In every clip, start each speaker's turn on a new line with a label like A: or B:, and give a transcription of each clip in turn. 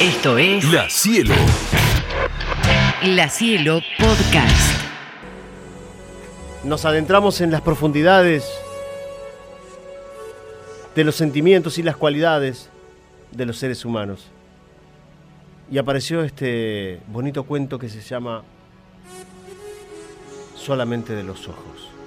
A: Esto es
B: La Cielo.
A: La Cielo Podcast.
C: Nos adentramos en las profundidades de los sentimientos y las cualidades de los seres humanos. Y apareció este bonito cuento que se llama Solamente de los ojos.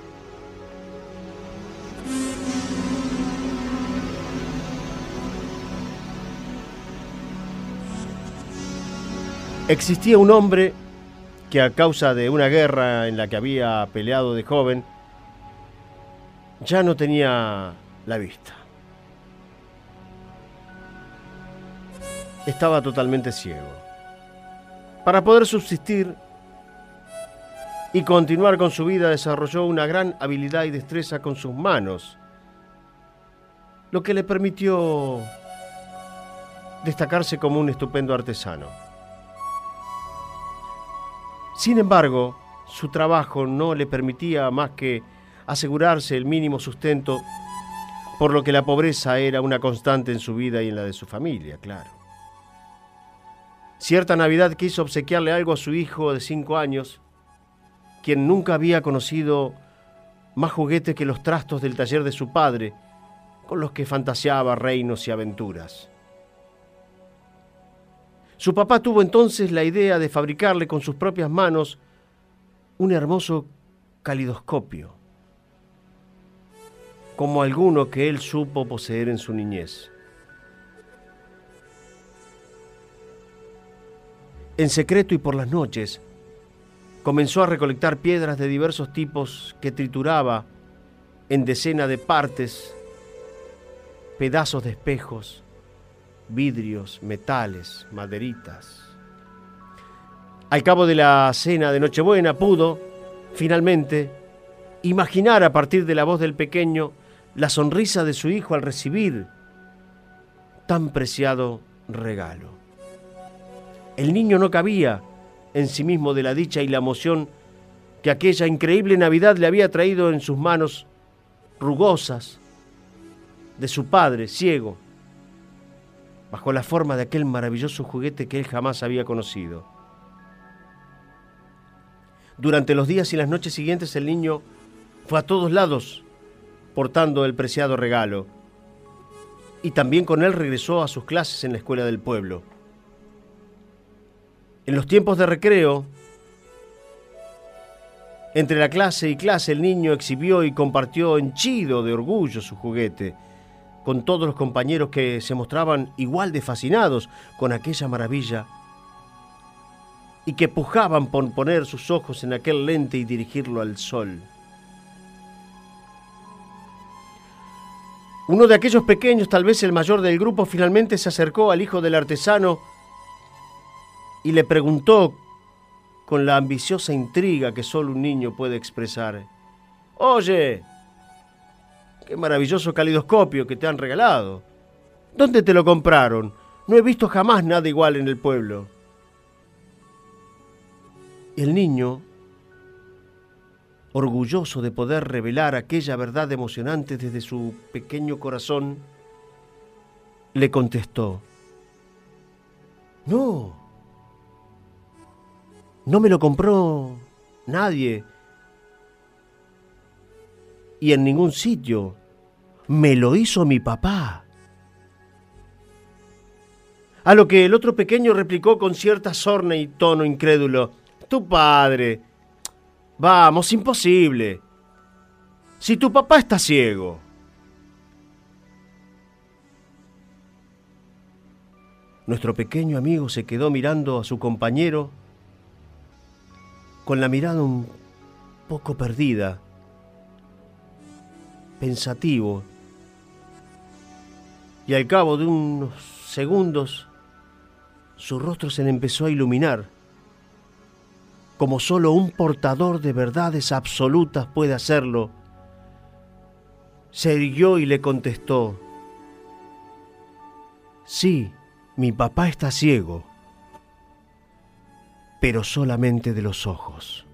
C: Existía un hombre que a causa de una guerra en la que había peleado de joven, ya no tenía la vista. Estaba totalmente ciego. Para poder subsistir y continuar con su vida desarrolló una gran habilidad y destreza con sus manos, lo que le permitió destacarse como un estupendo artesano. Sin embargo, su trabajo no le permitía más que asegurarse el mínimo sustento, por lo que la pobreza era una constante en su vida y en la de su familia, claro. Cierta Navidad quiso obsequiarle algo a su hijo de cinco años, quien nunca había conocido más juguetes que los trastos del taller de su padre, con los que fantaseaba reinos y aventuras. Su papá tuvo entonces la idea de fabricarle con sus propias manos un hermoso calidoscopio, como alguno que él supo poseer en su niñez. En secreto y por las noches, comenzó a recolectar piedras de diversos tipos que trituraba en decena de partes, pedazos de espejos, vidrios, metales, maderitas. Al cabo de la cena de Nochebuena pudo, finalmente, imaginar a partir de la voz del pequeño la sonrisa de su hijo al recibir tan preciado regalo. El niño no cabía en sí mismo de la dicha y la emoción que aquella increíble Navidad le había traído en sus manos rugosas de su padre ciego, bajo la forma de aquel maravilloso juguete que él jamás había conocido. Durante los días y las noches siguientes el niño fue a todos lados portando el preciado regalo y también con él regresó a sus clases en la escuela del pueblo. En los tiempos de recreo, entre la clase y clase el niño exhibió y compartió henchido de orgullo su juguete con todos los compañeros que se mostraban igual de fascinados con aquella maravilla y que pujaban por poner sus ojos en aquel lente y dirigirlo al sol. Uno de aquellos pequeños, tal vez el mayor del grupo, finalmente se acercó al hijo del artesano y le preguntó con la ambiciosa intriga que solo un niño puede expresar, Oye, Qué maravilloso calidoscopio que te han regalado. ¿Dónde te lo compraron? No he visto jamás nada igual en el pueblo. El niño, orgulloso de poder revelar aquella verdad emocionante desde su pequeño corazón, le contestó, no, no me lo compró nadie y en ningún sitio. Me lo hizo mi papá. A lo que el otro pequeño replicó con cierta sorna y tono incrédulo. Tu padre. Vamos, imposible. Si tu papá está ciego. Nuestro pequeño amigo se quedó mirando a su compañero con la mirada un poco perdida, pensativo y al cabo de unos segundos su rostro se le empezó a iluminar, como solo un portador de verdades absolutas puede hacerlo. Se irguió y le contestó, sí, mi papá está ciego, pero solamente de los ojos.